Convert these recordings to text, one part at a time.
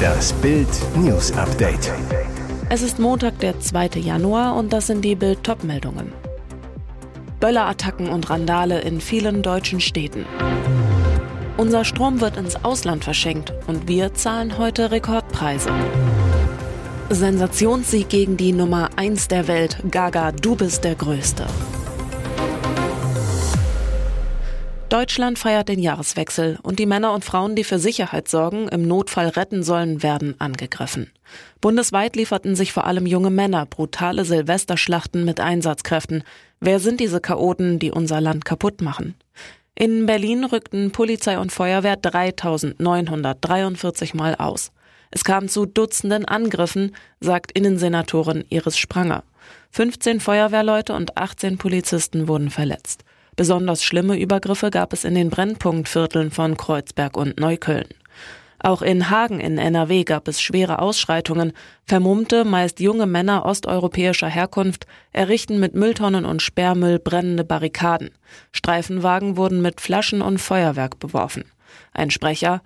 Das Bild News Update. Es ist Montag, der 2. Januar und das sind die Bild meldungen Böllerattacken und Randale in vielen deutschen Städten. Unser Strom wird ins Ausland verschenkt und wir zahlen heute Rekordpreise. Sensationssieg gegen die Nummer 1 der Welt. Gaga, du bist der Größte. Deutschland feiert den Jahreswechsel und die Männer und Frauen, die für Sicherheit sorgen, im Notfall retten sollen, werden angegriffen. Bundesweit lieferten sich vor allem junge Männer brutale Silvesterschlachten mit Einsatzkräften. Wer sind diese Chaoten, die unser Land kaputt machen? In Berlin rückten Polizei und Feuerwehr 3943 Mal aus. Es kam zu Dutzenden Angriffen, sagt Innensenatorin Iris Spranger. 15 Feuerwehrleute und 18 Polizisten wurden verletzt. Besonders schlimme Übergriffe gab es in den Brennpunktvierteln von Kreuzberg und Neukölln. Auch in Hagen in NRW gab es schwere Ausschreitungen. Vermummte, meist junge Männer osteuropäischer Herkunft errichten mit Mülltonnen und Sperrmüll brennende Barrikaden. Streifenwagen wurden mit Flaschen und Feuerwerk beworfen. Ein Sprecher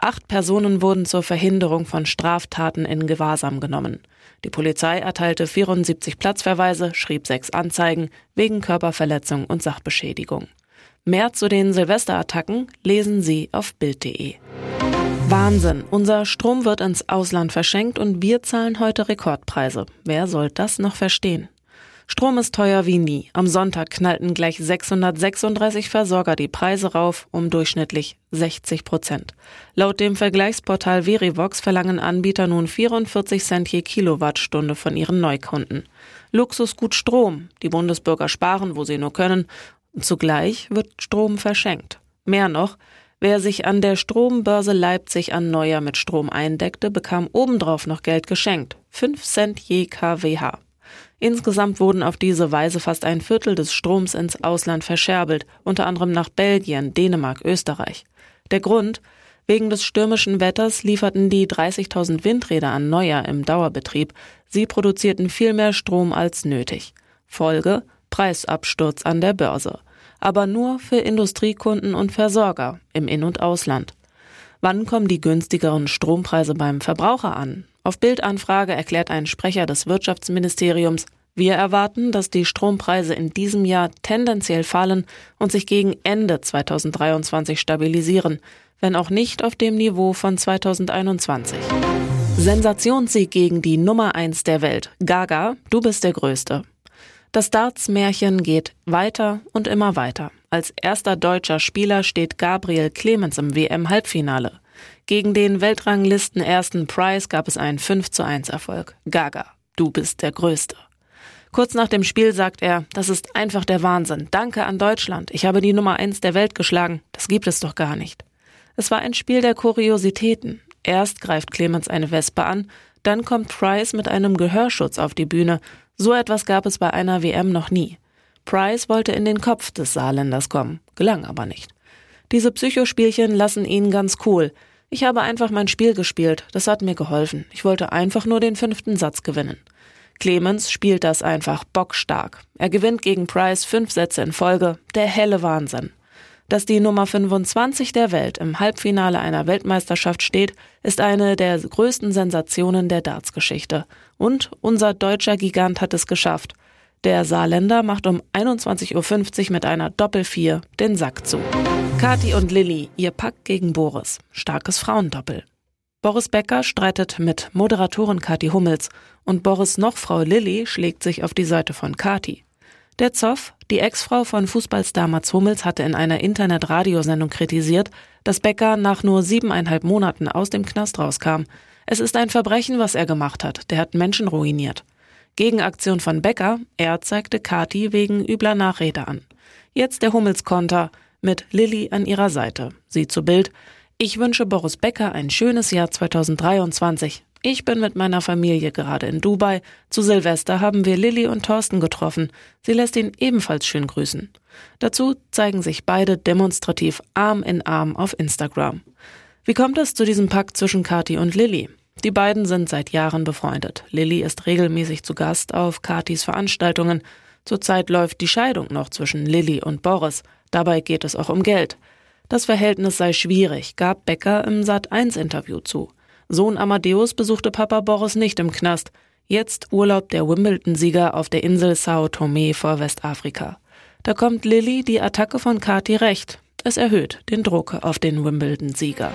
Acht Personen wurden zur Verhinderung von Straftaten in Gewahrsam genommen. Die Polizei erteilte 74 Platzverweise, schrieb sechs Anzeigen wegen Körperverletzung und Sachbeschädigung. Mehr zu den Silvesterattacken lesen Sie auf Bild.de. Wahnsinn, unser Strom wird ins Ausland verschenkt und wir zahlen heute Rekordpreise. Wer soll das noch verstehen? Strom ist teuer wie nie. Am Sonntag knallten gleich 636 Versorger die Preise rauf um durchschnittlich 60 Prozent. Laut dem Vergleichsportal Verivox verlangen Anbieter nun 44 Cent je Kilowattstunde von ihren Neukunden. Luxusgut Strom. Die Bundesbürger sparen, wo sie nur können. Zugleich wird Strom verschenkt. Mehr noch, Wer sich an der Strombörse Leipzig an Neujahr mit Strom eindeckte, bekam obendrauf noch Geld geschenkt. 5 Cent je kWh. Insgesamt wurden auf diese Weise fast ein Viertel des Stroms ins Ausland verscherbelt, unter anderem nach Belgien, Dänemark, Österreich. Der Grund? Wegen des stürmischen Wetters lieferten die 30.000 Windräder an Neujahr im Dauerbetrieb. Sie produzierten viel mehr Strom als nötig. Folge? Preisabsturz an der Börse. Aber nur für Industriekunden und Versorger im In- und Ausland. Wann kommen die günstigeren Strompreise beim Verbraucher an? Auf Bildanfrage erklärt ein Sprecher des Wirtschaftsministeriums, wir erwarten, dass die Strompreise in diesem Jahr tendenziell fallen und sich gegen Ende 2023 stabilisieren, wenn auch nicht auf dem Niveau von 2021. Sensationssieg gegen die Nummer eins der Welt. Gaga, du bist der Größte. Das Darts-Märchen geht weiter und immer weiter. Als erster deutscher Spieler steht Gabriel Clemens im WM-Halbfinale. Gegen den Weltranglisten ersten Price gab es einen 5 zu 1 Erfolg. Gaga, du bist der Größte. Kurz nach dem Spiel sagt er, das ist einfach der Wahnsinn. Danke an Deutschland. Ich habe die Nummer 1 der Welt geschlagen. Das gibt es doch gar nicht. Es war ein Spiel der Kuriositäten. Erst greift Clemens eine Wespe an, dann kommt Price mit einem Gehörschutz auf die Bühne. So etwas gab es bei einer WM noch nie. Price wollte in den Kopf des Saarländers kommen, gelang aber nicht. Diese Psychospielchen lassen ihn ganz cool. Ich habe einfach mein Spiel gespielt. Das hat mir geholfen. Ich wollte einfach nur den fünften Satz gewinnen. Clemens spielt das einfach bockstark. Er gewinnt gegen Price fünf Sätze in Folge. Der helle Wahnsinn. Dass die Nummer 25 der Welt im Halbfinale einer Weltmeisterschaft steht, ist eine der größten Sensationen der Darts-Geschichte. Und unser deutscher Gigant hat es geschafft. Der Saarländer macht um 21.50 Uhr mit einer Doppel-4 den Sack zu. Kati und Lilly, ihr Pack gegen Boris. Starkes Frauendoppel. Boris Becker streitet mit Moderatorin Kati Hummels und Boris noch Frau Lilly schlägt sich auf die Seite von Kati. Der Zoff, die Ex-Frau von Fußballstar Mats Hummels, hatte in einer Internet-Radiosendung kritisiert, dass Becker nach nur siebeneinhalb Monaten aus dem Knast rauskam. Es ist ein Verbrechen, was er gemacht hat. Der hat Menschen ruiniert. Gegenaktion von Becker, er zeigte Kati wegen übler Nachrede an. Jetzt der Hummels-Konter mit Lilly an ihrer Seite. Sie zu Bild. Ich wünsche Boris Becker ein schönes Jahr 2023. Ich bin mit meiner Familie gerade in Dubai. Zu Silvester haben wir Lilly und Thorsten getroffen. Sie lässt ihn ebenfalls schön grüßen. Dazu zeigen sich beide demonstrativ Arm in Arm auf Instagram. Wie kommt es zu diesem Pakt zwischen Kati und Lilly? Die beiden sind seit Jahren befreundet. Lilly ist regelmäßig zu Gast auf Katis Veranstaltungen. Zurzeit läuft die Scheidung noch zwischen Lilly und Boris. Dabei geht es auch um Geld. Das Verhältnis sei schwierig, gab Becker im Sat1-Interview zu. Sohn Amadeus besuchte Papa Boris nicht im Knast. Jetzt urlaubt der Wimbledon-Sieger auf der Insel Sao Tome vor Westafrika. Da kommt Lilly die Attacke von Kati recht. Es erhöht den Druck auf den Wimbledon-Sieger.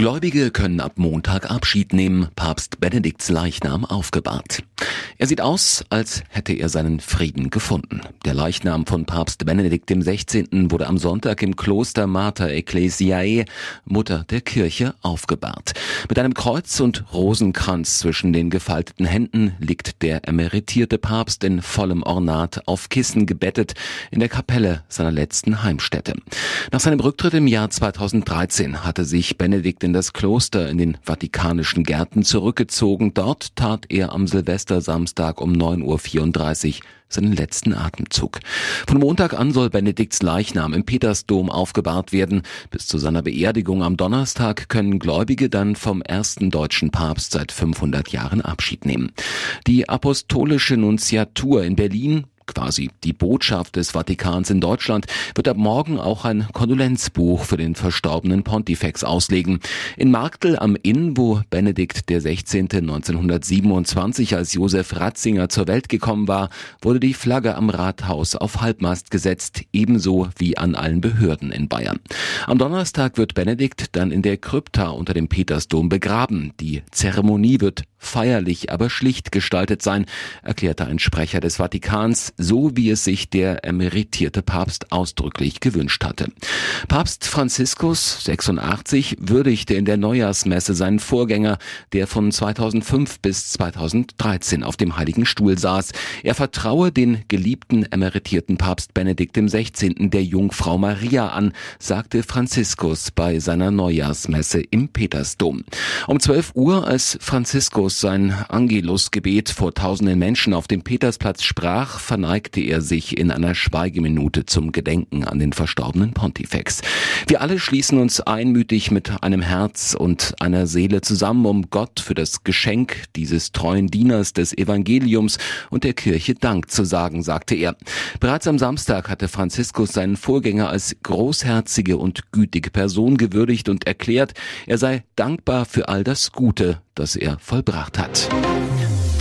Gläubige können ab Montag Abschied nehmen, Papst Benedikts Leichnam aufgebahrt. Er sieht aus, als hätte er seinen Frieden gefunden. Der Leichnam von Papst Benedikt XVI. wurde am Sonntag im Kloster Mater Ecclesiae, Mutter der Kirche, aufgebahrt. Mit einem Kreuz und Rosenkranz zwischen den gefalteten Händen liegt der emeritierte Papst in vollem Ornat auf Kissen gebettet in der Kapelle seiner letzten Heimstätte. Nach seinem Rücktritt im Jahr 2013 hatte sich Benedikt in das Kloster in den Vatikanischen Gärten zurückgezogen. Dort tat er am Silvestersamstag um 9.34 Uhr seinen letzten Atemzug. Von Montag an soll Benedikts Leichnam im Petersdom aufgebahrt werden. Bis zu seiner Beerdigung am Donnerstag können Gläubige dann vom ersten deutschen Papst seit 500 Jahren Abschied nehmen. Die apostolische Nunziatur in Berlin quasi die Botschaft des Vatikans in Deutschland, wird ab morgen auch ein Kondolenzbuch für den verstorbenen Pontifex auslegen. In Marktel am Inn, wo Benedikt der 16. 1927 als Josef Ratzinger zur Welt gekommen war, wurde die Flagge am Rathaus auf Halbmast gesetzt, ebenso wie an allen Behörden in Bayern. Am Donnerstag wird Benedikt dann in der Krypta unter dem Petersdom begraben. Die Zeremonie wird feierlich, aber schlicht gestaltet sein, erklärte ein Sprecher des Vatikans so wie es sich der emeritierte Papst ausdrücklich gewünscht hatte. Papst Franziskus, 86, würdigte in der Neujahrsmesse seinen Vorgänger, der von 2005 bis 2013 auf dem Heiligen Stuhl saß. Er vertraue den geliebten emeritierten Papst Benedikt XVI. der Jungfrau Maria an, sagte Franziskus bei seiner Neujahrsmesse im Petersdom. Um 12 Uhr, als Franziskus sein Angelusgebet vor tausenden Menschen auf dem Petersplatz sprach, verneigte verneigte er sich in einer Schweigeminute zum Gedenken an den verstorbenen Pontifex. Wir alle schließen uns einmütig mit einem Herz und einer Seele zusammen, um Gott für das Geschenk dieses treuen Dieners des Evangeliums und der Kirche Dank zu sagen, sagte er. Bereits am Samstag hatte Franziskus seinen Vorgänger als großherzige und gütige Person gewürdigt und erklärt, er sei dankbar für all das Gute, das er vollbracht hat.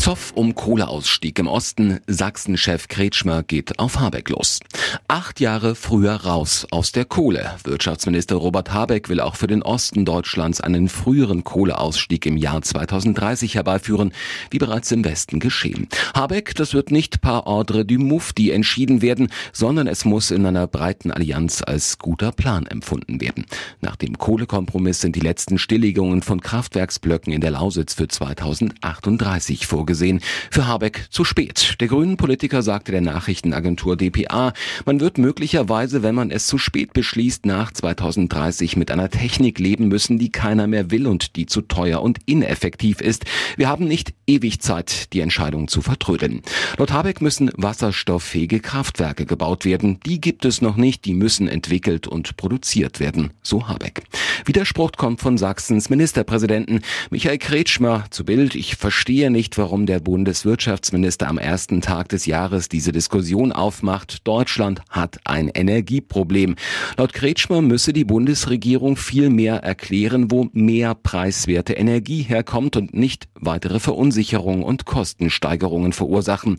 Zoff um Kohleausstieg im Osten. Sachsen-Chef Kretschmer geht auf Habeck los. Acht Jahre früher raus aus der Kohle. Wirtschaftsminister Robert Habeck will auch für den Osten Deutschlands einen früheren Kohleausstieg im Jahr 2030 herbeiführen, wie bereits im Westen geschehen. Habeck, das wird nicht par ordre du Mufti entschieden werden, sondern es muss in einer breiten Allianz als guter Plan empfunden werden. Nach dem Kohlekompromiss sind die letzten Stilllegungen von Kraftwerksblöcken in der Lausitz für 2038 vorgesehen vorgesehen. Für Habeck zu spät. Der grünen Politiker sagte der Nachrichtenagentur dpa, man wird möglicherweise, wenn man es zu spät beschließt, nach 2030 mit einer Technik leben müssen, die keiner mehr will und die zu teuer und ineffektiv ist. Wir haben nicht ewig Zeit, die Entscheidung zu vertrödeln. Laut Habeck müssen wasserstofffähige Kraftwerke gebaut werden. Die gibt es noch nicht, die müssen entwickelt und produziert werden, so Habeck. Widerspruch kommt von Sachsens Ministerpräsidenten Michael Kretschmer zu Bild. Ich verstehe nicht, warum warum der Bundeswirtschaftsminister am ersten Tag des Jahres diese Diskussion aufmacht. Deutschland hat ein Energieproblem. Laut Kretschmer müsse die Bundesregierung viel mehr erklären, wo mehr preiswerte Energie herkommt und nicht weitere Verunsicherungen und Kostensteigerungen verursachen.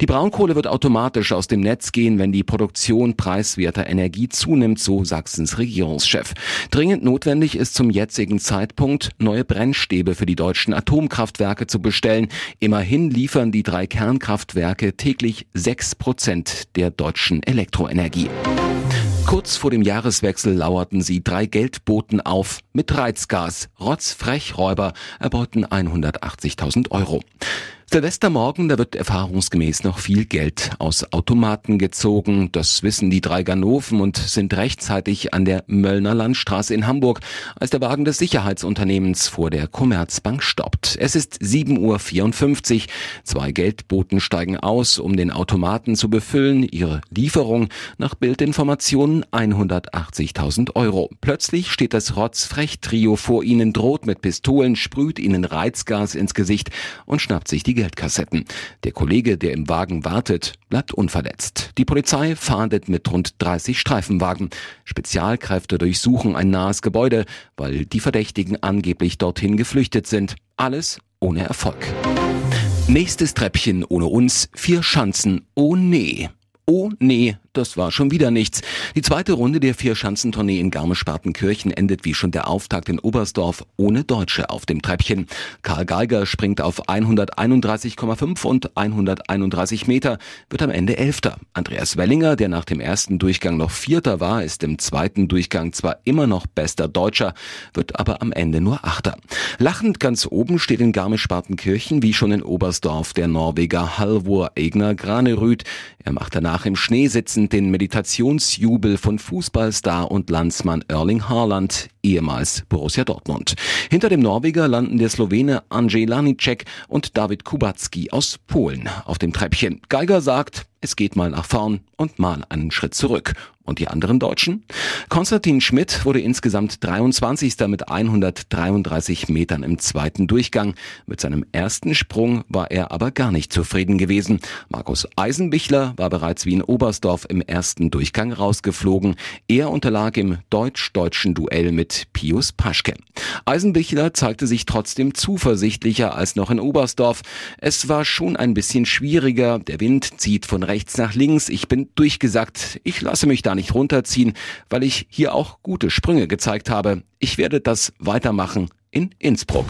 Die Braunkohle wird automatisch aus dem Netz gehen, wenn die Produktion preiswerter Energie zunimmt, so Sachsens Regierungschef. Dringend notwendig ist zum jetzigen Zeitpunkt, neue Brennstäbe für die deutschen Atomkraftwerke zu bestellen. Immerhin liefern die drei Kernkraftwerke täglich sechs Prozent der deutschen Elektroenergie. Kurz vor dem Jahreswechsel lauerten sie drei Geldboten auf mit Reizgas. Rotzfrechräuber erbeuten 180.000 Euro. Silvestermorgen, da wird erfahrungsgemäß noch viel Geld aus Automaten gezogen. Das wissen die drei Ganoven und sind rechtzeitig an der Möllner Landstraße in Hamburg, als der Wagen des Sicherheitsunternehmens vor der Commerzbank stoppt. Es ist 7.54 Uhr. Zwei Geldboten steigen aus, um den Automaten zu befüllen. Ihre Lieferung nach Bildinformationen 180.000 Euro. Plötzlich steht das Rotzfrech-Trio vor ihnen, droht mit Pistolen, sprüht ihnen Reizgas ins Gesicht und schnappt sich die Geldkassetten. Der Kollege, der im Wagen wartet, bleibt unverletzt. Die Polizei fahndet mit rund 30 Streifenwagen. Spezialkräfte durchsuchen ein nahes Gebäude, weil die Verdächtigen angeblich dorthin geflüchtet sind. Alles ohne Erfolg. Nächstes Treppchen ohne uns, vier Schanzen, oh nee. Oh nee, das war schon wieder nichts. Die zweite Runde der Vier-Schanzentournee in Garmisch-Partenkirchen endet wie schon der Auftakt in Oberstdorf ohne Deutsche auf dem Treppchen. Karl Geiger springt auf 131,5 und 131 Meter, wird am Ende Elfter. Andreas Wellinger, der nach dem ersten Durchgang noch Vierter war, ist im zweiten Durchgang zwar immer noch bester Deutscher, wird aber am Ende nur Achter. Lachend ganz oben steht in Garmisch-Partenkirchen wie schon in Oberstdorf der Norweger Halvor Egner Granerüth. Er macht danach im Schnee sitzen den Meditationsjubel von Fußballstar und Landsmann Erling Haaland, ehemals Borussia Dortmund. Hinter dem Norweger landen der Slowene Andrzej Lanicek und David Kubacki aus Polen auf dem Treppchen. Geiger sagt, es geht mal nach vorn und mal einen Schritt zurück. Und die anderen Deutschen? Konstantin Schmidt wurde insgesamt 23. mit 133 Metern im zweiten Durchgang. Mit seinem ersten Sprung war er aber gar nicht zufrieden gewesen. Markus Eisenbichler war bereits wie in Oberstdorf im ersten Durchgang rausgeflogen. Er unterlag im deutsch-deutschen Duell mit Pius Paschke. Eisenbichler zeigte sich trotzdem zuversichtlicher als noch in Oberstdorf. Es war schon ein bisschen schwieriger. Der Wind zieht von rechts nach links. Ich bin durchgesagt. Ich lasse mich da nicht runterziehen, weil ich hier auch gute Sprünge gezeigt habe. Ich werde das weitermachen in Innsbruck.